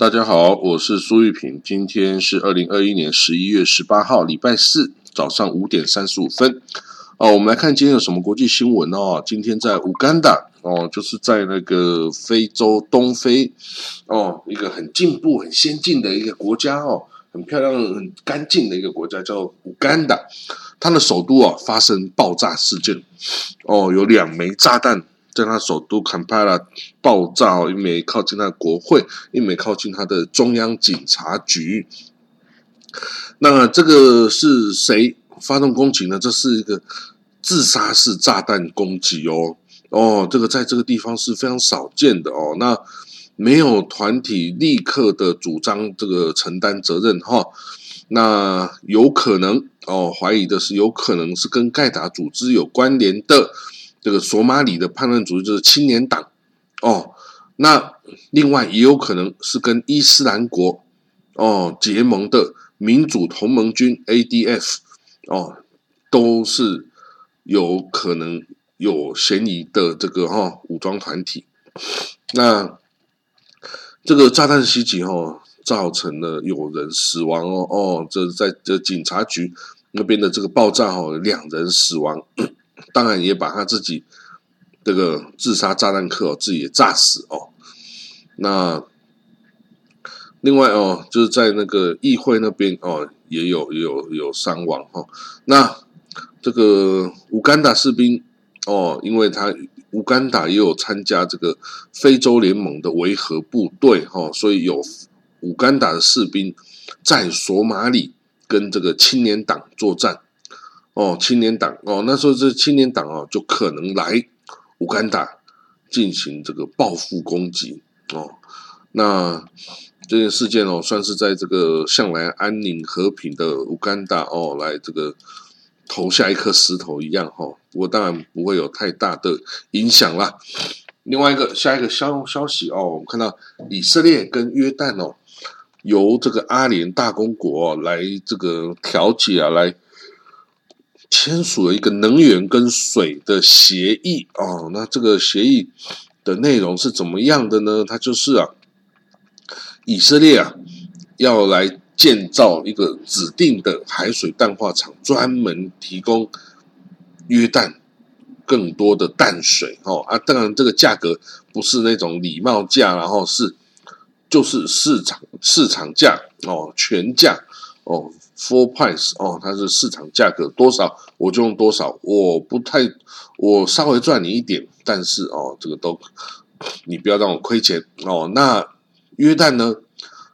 大家好，我是苏玉平，今天是二零二一年十一月十八号，礼拜四早上五点三十五分。哦，我们来看今天有什么国际新闻哦。今天在乌干达哦，就是在那个非洲东非哦，一个很进步、很先进的一个国家哦，很漂亮、很干净的一个国家，叫乌干达。它的首都啊发生爆炸事件哦，有两枚炸弹。在他首都坎帕拉爆炸，一枚靠近他的国会，一枚靠近他的中央警察局。那这个是谁发动攻击呢？这是一个自杀式炸弹攻击哦哦，这个在这个地方是非常少见的哦。那没有团体立刻的主张这个承担责任哈。那有可能哦，怀疑的是有可能是跟盖达组织有关联的。这个索马里的叛乱组织就是青年党哦，那另外也有可能是跟伊斯兰国哦结盟的民主同盟军 ADF 哦，都是有可能有嫌疑的这个哈武装团体。那这个炸弹袭击哦，造成了有人死亡哦哦，这在这警察局那边的这个爆炸哦，两人死亡。当然也把他自己这个自杀炸弹客哦自己也炸死哦。那另外哦，就是在那个议会那边哦，也有也有有伤亡哈。那这个乌干达士兵哦，因为他乌干达也有参加这个非洲联盟的维和部队哈，所以有乌干达的士兵在索马里跟这个青年党作战。哦，青年党哦，那时候这青年党哦，就可能来乌干达进行这个报复攻击哦。那这件事件哦，算是在这个向来安宁和平的乌干达哦，来这个投下一颗石头一样哈。不过当然不会有太大的影响啦。另外一个下一个消消息哦，我们看到以色列跟约旦哦，由这个阿联大公国来这个调解啊，来。签署了一个能源跟水的协议哦，那这个协议的内容是怎么样的呢？它就是啊，以色列啊要来建造一个指定的海水淡化厂，专门提供约旦更多的淡水哦啊，当然这个价格不是那种礼貌价，然后是就是市场市场价哦，全价哦。Full price 哦，它是市场价格多少我就用多少，我不太我稍微赚你一点，但是哦，这个都你不要让我亏钱哦。那约旦呢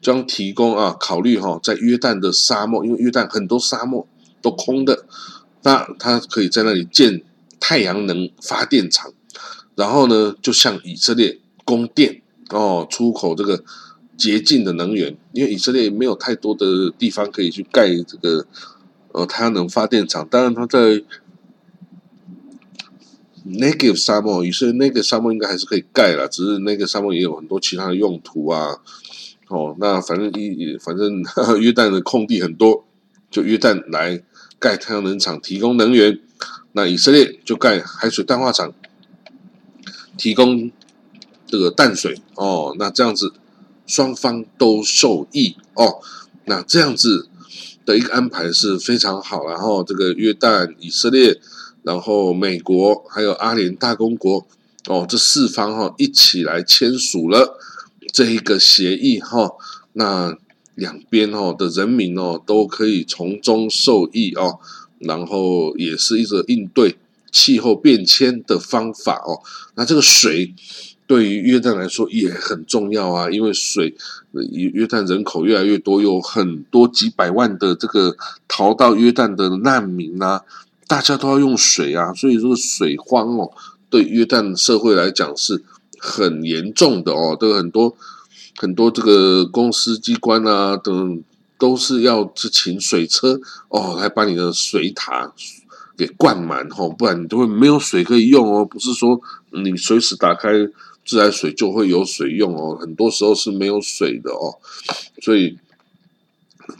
将提供啊，考虑哈，在约旦的沙漠，因为约旦很多沙漠都空的，那它可以在那里建太阳能发电厂，然后呢，就向以色列供电哦，出口这个。洁净的能源，因为以色列没有太多的地方可以去盖这个呃太阳能发电厂。当然，它在 Negev 沙漠，以色列那个沙漠应该还是可以盖了，只是那个沙漠也有很多其他的用途啊。哦，那反正一反正 约旦的空地很多，就约旦来盖太阳能厂提供能源，那以色列就盖海水淡化厂提供这个淡水。哦，那这样子。双方都受益哦，那这样子的一个安排是非常好。然后这个约旦、以色列，然后美国还有阿联大公国哦，这四方哈一起来签署了这一个协议哈。那两边哦的人民哦都可以从中受益哦，然后也是一个应对气候变迁的方法哦。那这个水。对于约旦来说也很重要啊，因为水，约约旦人口越来越多，有很多几百万的这个逃到约旦的难民啊，大家都要用水啊，所以这个水荒哦，对约旦社会来讲是很严重的哦，都有很多很多这个公司机关啊等都是要去请水车哦，来把你的水塔给灌满哦，不然你都会没有水可以用哦，不是说你随时打开。自来水就会有水用哦，很多时候是没有水的哦，所以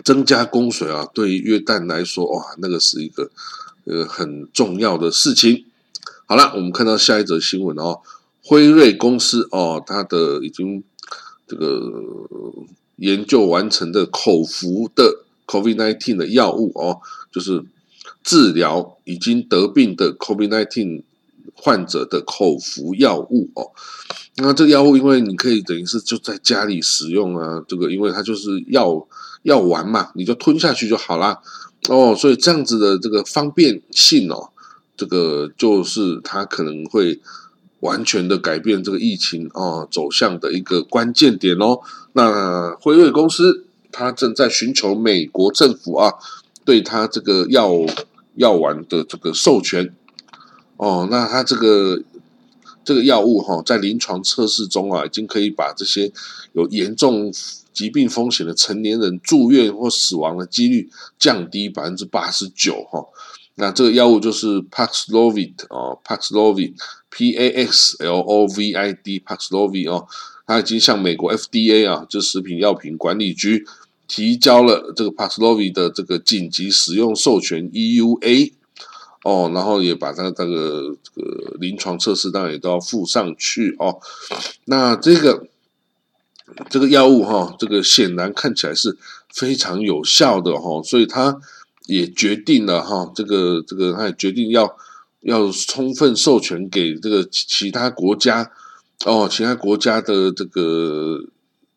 增加供水啊，对于约旦来说，哇，那个是一个呃很重要的事情。好了，我们看到下一则新闻哦，辉瑞公司哦，它的已经这个研究完成的口服的 COVID-19 的药物哦，就是治疗已经得病的 COVID-19 患者的口服药物哦。那这个药物，因为你可以等于是就在家里使用啊，这个因为它就是药药丸嘛，你就吞下去就好啦。哦，所以这样子的这个方便性哦，这个就是它可能会完全的改变这个疫情哦走向的一个关键点哦。那辉瑞公司它正在寻求美国政府啊，对它这个药药丸的这个授权哦，那它这个。这个药物哈，在临床测试中啊，已经可以把这些有严重疾病风险的成年人住院或死亡的几率降低百分之八十九哈。那这个药物就是 Paxlovid 哦，Paxlovid，P A X L O V I D，Paxlovid 哦，它已经向美国 FDA 啊，就食品药品管理局提交了这个 Paxlovid 的这个紧急使用授权 EUA。哦，然后也把它这个这个临床测试当然也都要附上去哦。那这个这个药物哈，这个显然看起来是非常有效的哈，所以他也决定了哈，这个这个他也决定要要充分授权给这个其他国家哦，其他国家的这个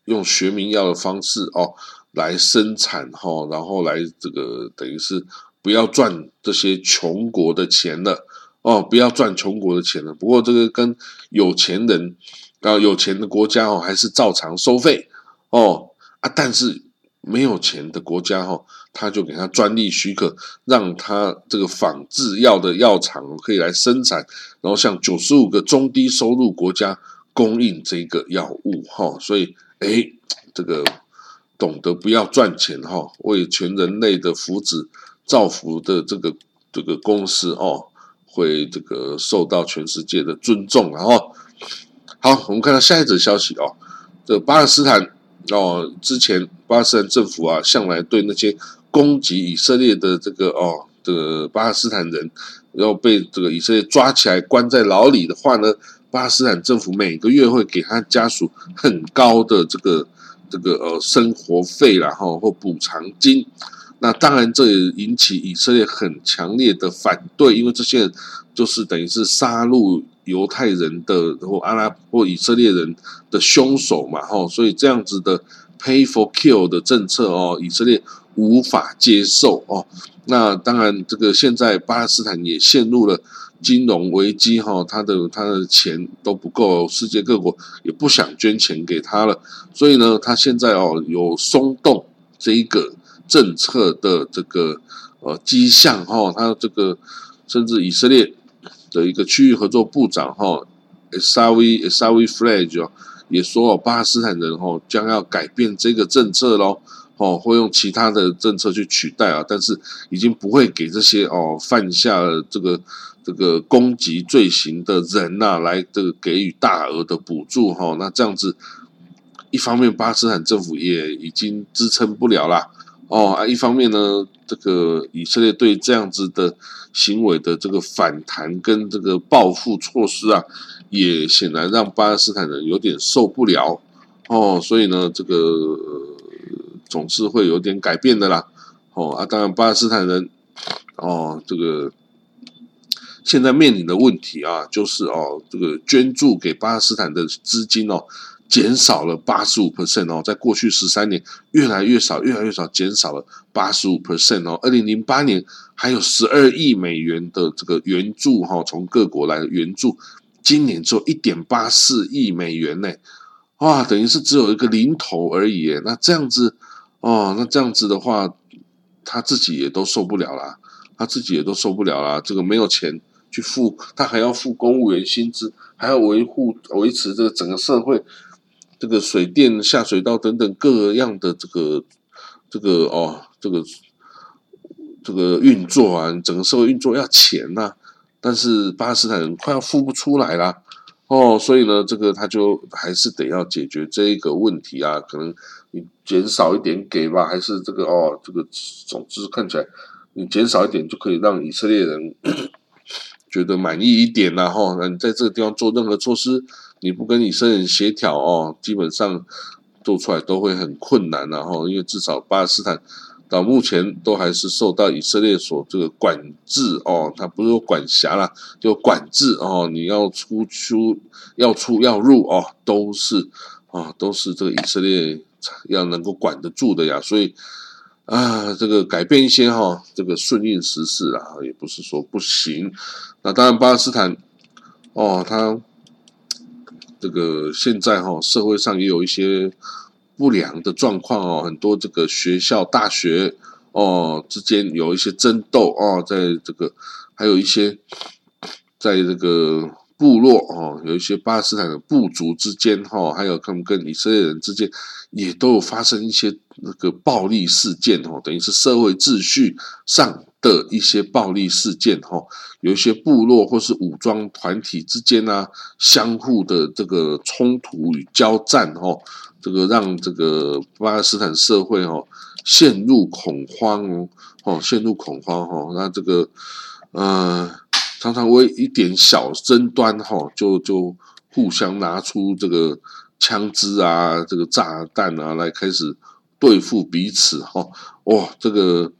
用学名药的方式哦来生产哈，然后来这个等于是。不要赚这些穷国的钱了哦！不要赚穷国的钱了。不过这个跟有钱人啊，有钱的国家哦，还是照常收费哦啊。但是没有钱的国家哈，他就给他专利许可，让他这个仿制药的药厂可以来生产，然后向九十五个中低收入国家供应这个药物哈。所以哎，这个懂得不要赚钱哈，为全人类的福祉。造福的这个这个公司哦，会这个受到全世界的尊重，然后好，我们看到下一则消息哦，这巴勒斯坦哦，之前巴勒斯坦政府啊，向来对那些攻击以色列的这个哦，这个巴勒斯坦人，然后被这个以色列抓起来关在牢里的话呢，巴勒斯坦政府每个月会给他家属很高的这个这个呃生活费，然后或补偿金。那当然，这也引起以色列很强烈的反对，因为这些人就是等于是杀戮犹太人的或阿拉或以色列人的凶手嘛，吼，所以这样子的 pay for kill 的政策哦，以色列无法接受哦。那当然，这个现在巴勒斯坦也陷入了金融危机，哈，他的他的钱都不够，世界各国也不想捐钱给他了，所以呢，他现在哦有松动这一个。政策的这个呃迹象哈，他这个甚至以色列的一个区域合作部长哈，Esavi Esavi Flag 哦，也说巴勒斯坦人哈将要改变这个政策喽，哦，会用其他的政策去取代啊，但是已经不会给这些哦犯下这个这个攻击罪行的人呐来这个给予大额的补助哈，那这样子一方面巴勒斯坦政府也已经支撑不了啦。哦啊，一方面呢，这个以色列对这样子的行为的这个反弹跟这个报复措施啊，也显然让巴勒斯坦人有点受不了哦，所以呢，这个总是会有点改变的啦。哦啊，当然巴勒斯坦人哦，这个现在面临的问题啊，就是哦，这个捐助给巴勒斯坦的资金哦。减少了八十五 percent 哦，在过去十三年越来越少，越来越少，减少了八十五 percent 哦。二零零八年还有十二亿美元的这个援助哈，从各国来的援助，今年只有一点八四亿美元呢，哇，等于是只有一个零头而已。那这样子哦，那这样子的话，他自己也都受不了啦，他自己也都受不了啦。这个没有钱去付，他还要付公务员薪资，还要维护维持这个整个社会。这个水电下水道等等各样的这个这个哦，这个这个运作啊，整个社会运作要钱呐，但是巴勒斯坦人快要付不出来啦，哦，所以呢，这个他就还是得要解决这一个问题啊，可能你减少一点给吧，还是这个哦，这个总之看起来你减少一点就可以让以色列人 觉得满意一点然后那你在这个地方做任何措施。你不跟以色列人协调哦，基本上做出来都会很困难，然后因为至少巴勒斯坦到目前都还是受到以色列所这个管制哦，它不是说管辖啦，就管制哦，你要出出要出要入哦，都是啊，都是这个以色列要能够管得住的呀，所以。啊，这个改变一些哈，这个顺应时势啊，也不是说不行。那当然，巴勒斯坦哦，他这个现在哈，社会上也有一些不良的状况哦，很多这个学校、大学哦之间有一些争斗哦，在这个还有一些在这个。部落哦，有一些巴勒斯坦的部族之间哈，还有他们跟以色列人之间，也都有发生一些那个暴力事件哦，等于是社会秩序上的一些暴力事件哈。有一些部落或是武装团体之间呢，相互的这个冲突与交战哈，这个让这个巴勒斯坦社会哈陷入恐慌哦，陷入恐慌哈。那这个呃。常常为一点小争端，哈，就就互相拿出这个枪支啊，这个炸弹啊，来开始对付彼此，哈，哇，这个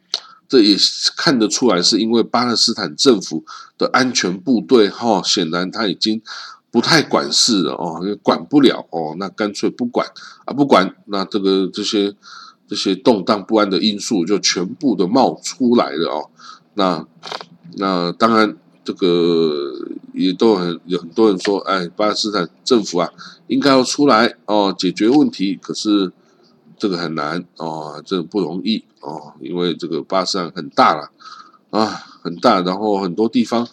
这也看得出来，是因为巴勒斯坦政府的安全部队，哈，显然他已经不太管事了，哦，管不了，哦，那干脆不管啊，不管，那这个这些这些动荡不安的因素就全部的冒出来了，哦，那那当然。这个也都很有很多人说，哎，巴勒斯坦政府啊，应该要出来哦，解决问题。可是这个很难哦，这不容易哦，因为这个巴勒斯坦很大了啊，很大，然后很多地方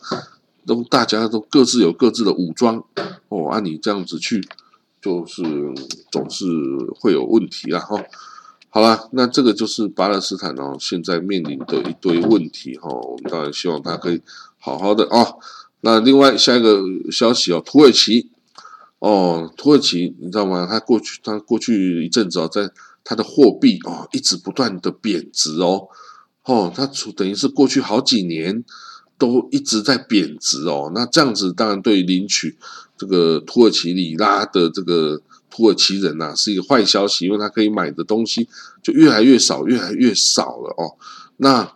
都大家都各自有各自的武装哦，按你这样子去，就是总是会有问题啊哈。好了，那这个就是巴勒斯坦哦，现在面临的一堆问题哈。我们当然希望他可以好好的哦。那另外下一个消息哦，土耳其哦，土耳其你知道吗？它过去它过去一阵子哦，在它的货币哦一直不断的贬值哦哦，它等于是过去好几年都一直在贬值哦。那这样子当然对领取这个土耳其里拉的这个。土耳其人呐是一个坏消息，因为他可以买的东西就越来越少，越来越少了哦。那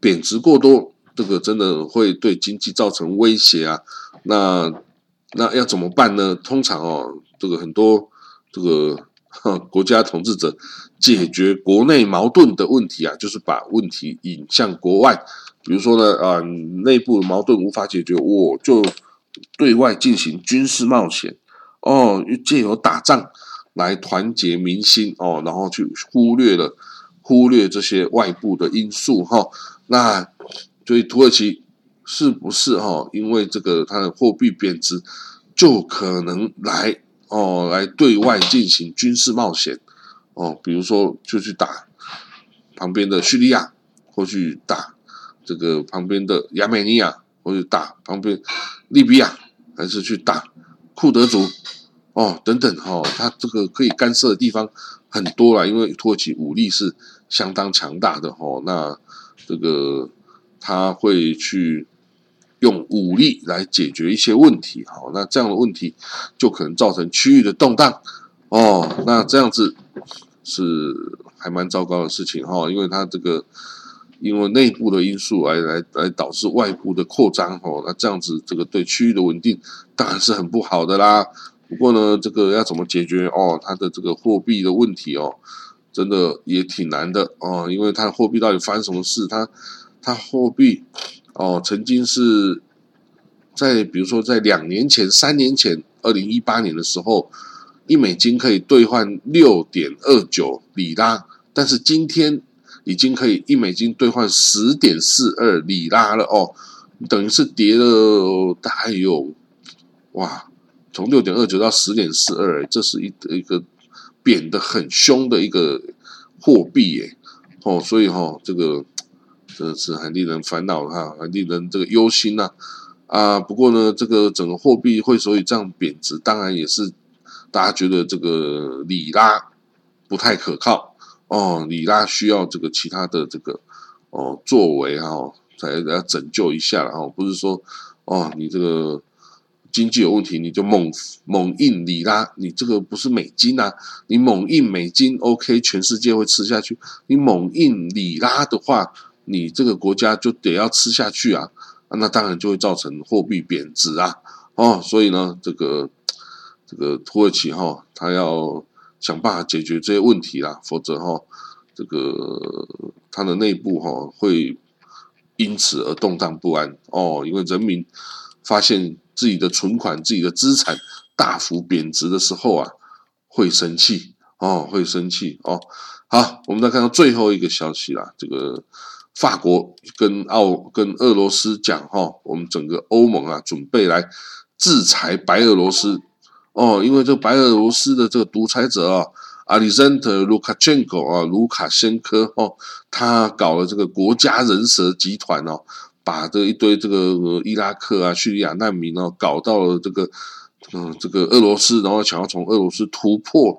贬值过多，这个真的会对经济造成威胁啊。那那要怎么办呢？通常哦，这个很多这个国家统治者解决国内矛盾的问题啊，就是把问题引向国外。比如说呢，啊，内部矛盾无法解决，我就对外进行军事冒险。哦，借由打仗来团结民心哦，然后去忽略了忽略这些外部的因素哈。那所以土耳其是不是哈？因为这个它的货币贬值，就可能来哦来对外进行军事冒险哦，比如说就去打旁边的叙利亚，或去打这个旁边的亚美尼亚，或者打旁边利比亚，还是去打库德族。哦，等等哈，他这个可以干涉的地方很多了，因为土耳其武力是相当强大的哈。那这个他会去用武力来解决一些问题，好，那这样的问题就可能造成区域的动荡哦。那这样子是还蛮糟糕的事情哈，因为他这个因为内部的因素来来来导致外部的扩张哦，那这样子这个对区域的稳定当然是很不好的啦。不过呢，这个要怎么解决哦？它的这个货币的问题哦，真的也挺难的哦。因为它货币到底发生什么事？它它货币哦，曾经是在比如说在两年前、三年前，二零一八年的时候，一美金可以兑换六点二九里拉，但是今天已经可以一美金兑换十点四二里拉了哦，等于是跌了大概有哇。从六点二九到十点四二，这是一一个贬的很凶的一个货币耶，哦，所以哈，这个真的是很令人烦恼哈，很令人这个忧心呐啊。不过呢，这个整个货币会所以这样贬值，当然也是大家觉得这个里拉不太可靠哦，里拉需要这个其他的这个哦作为哈，才来拯救一下，然后不是说哦，你这个。经济有问题，你就猛猛印里拉，你这个不是美金啊，你猛印美金，OK，全世界会吃下去。你猛印里拉的话，你这个国家就得要吃下去啊，那当然就会造成货币贬值啊。哦，所以呢，这个这个土耳其哈，他要想办法解决这些问题啦，否则哈，这个他的内部哈会因此而动荡不安哦，因为人民发现自己的存款、自己的资产大幅贬值的时候啊，会生气哦，会生气哦。好，我们再看到最后一个消息啦，这个法国跟澳跟俄罗斯讲哈，我们整个欧盟啊，准备来。制裁白俄罗斯哦，因为这白俄罗斯的这个独裁者啊，阿里森特卢卡申科啊，卢卡申科哦，他搞了这个国家人蛇集团哦，把这一堆这个伊拉克啊、叙利亚难民哦，搞到了这个嗯这个俄罗斯，然后想要从俄罗斯突破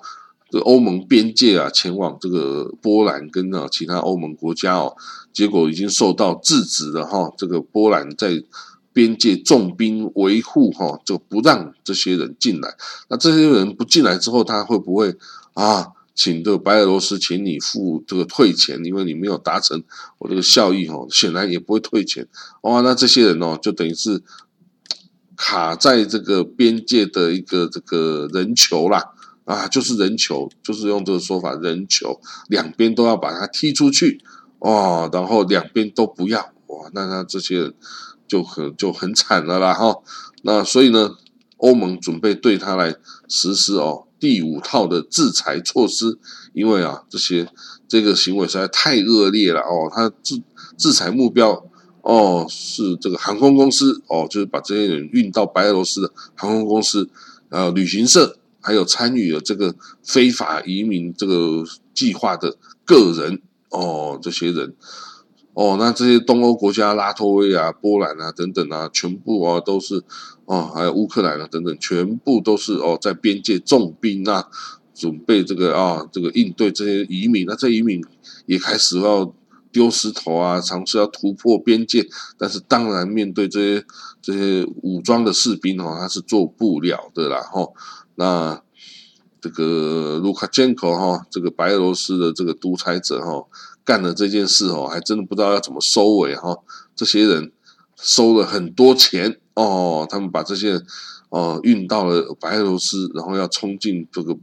欧盟边界啊，前往这个波兰跟啊其他欧盟国家哦，结果已经受到制止了哈，这个波兰在。边界重兵维护，哈，就不让这些人进来。那这些人不进来之后，他会不会啊，请这个白俄罗斯，请你付这个退钱，因为你没有达成我这个效益，哈，显然也不会退钱。哇，那这些人哦，就等于是卡在这个边界的一个这个人球啦，啊，就是人球，就是用这个说法，人球，两边都要把他踢出去，哦，然后两边都不要，哇，那那这些人。就很就很惨了啦哈，那所以呢，欧盟准备对他来实施哦第五套的制裁措施，因为啊这些这个行为实在太恶劣了哦，他制制裁目标哦是这个航空公司哦，就是把这些人运到白俄罗斯的航空公司呃旅行社，还有参与了这个非法移民这个计划的个人哦这些人。哦，那这些东欧国家，拉脱维亚、波兰啊等等啊，全部啊都是哦，还有乌克兰啊等等，全部都是哦，在边界重兵啊，准备这个啊，这个应对这些移民。那这移民也开始要丢石头啊，尝试要突破边界。但是当然，面对这些这些武装的士兵哦，他是做不了的啦。哈，那这个卢卡申科哈，这个白俄罗斯的这个独裁者哈。干了这件事哦，还真的不知道要怎么收尾哈。这些人收了很多钱哦，他们把这些人哦运到了白俄罗斯，然后要冲进这个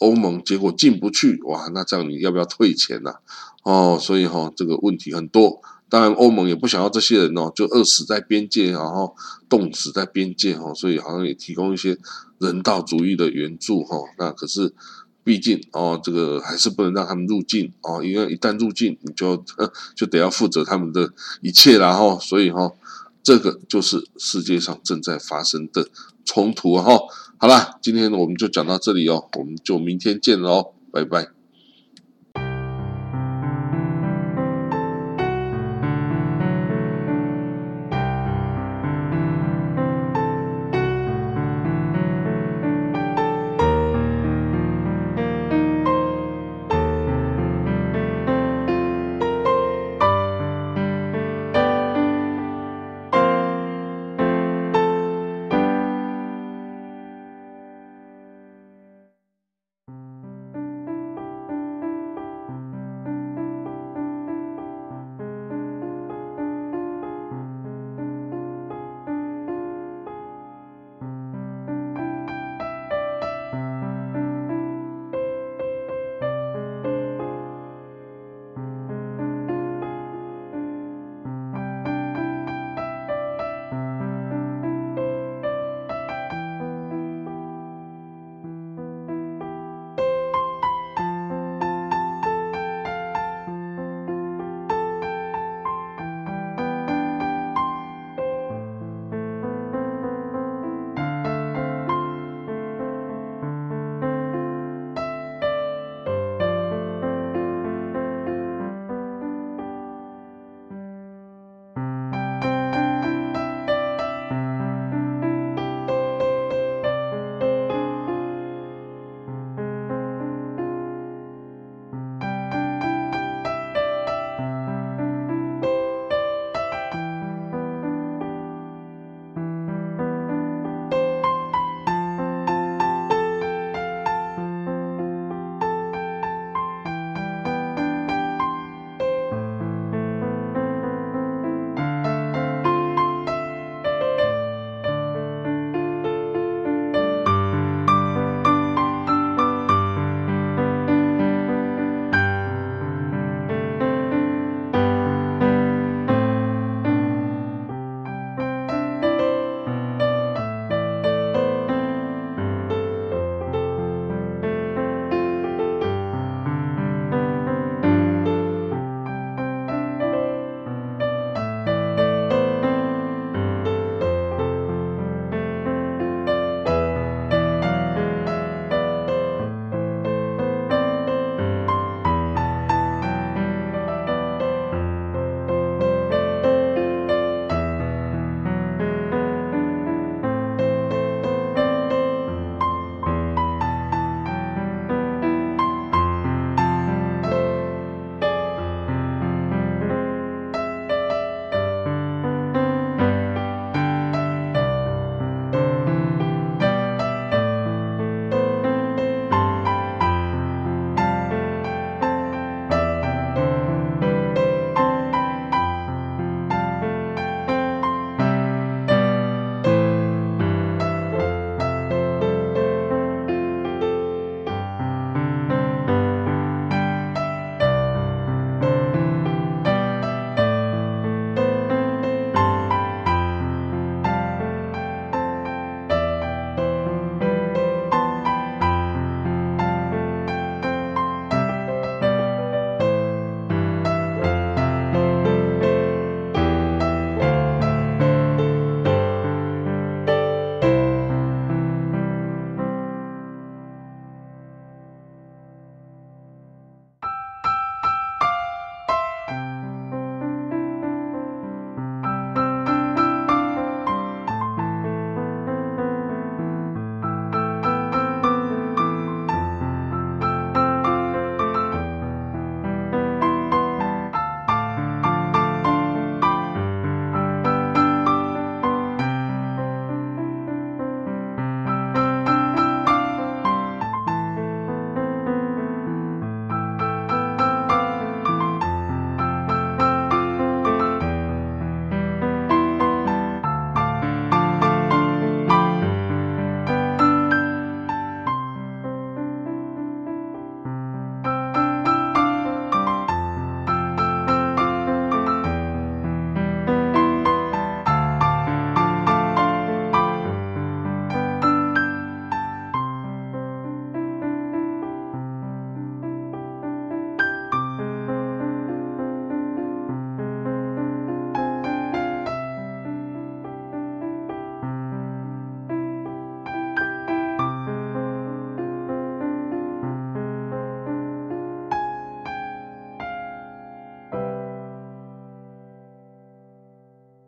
欧盟，结果进不去哇！那这样你要不要退钱呐？哦，所以哈这个问题很多。当然欧盟也不想要这些人哦，就饿死在边界，然后冻死在边界哈。所以好像也提供一些人道主义的援助哈。那可是。毕竟哦，这个还是不能让他们入境哦，因为一旦入境，你就 就得要负责他们的一切了哈。所以哈，这个就是世界上正在发生的冲突哈。好了，今天我们就讲到这里哦，我们就明天见喽，拜拜。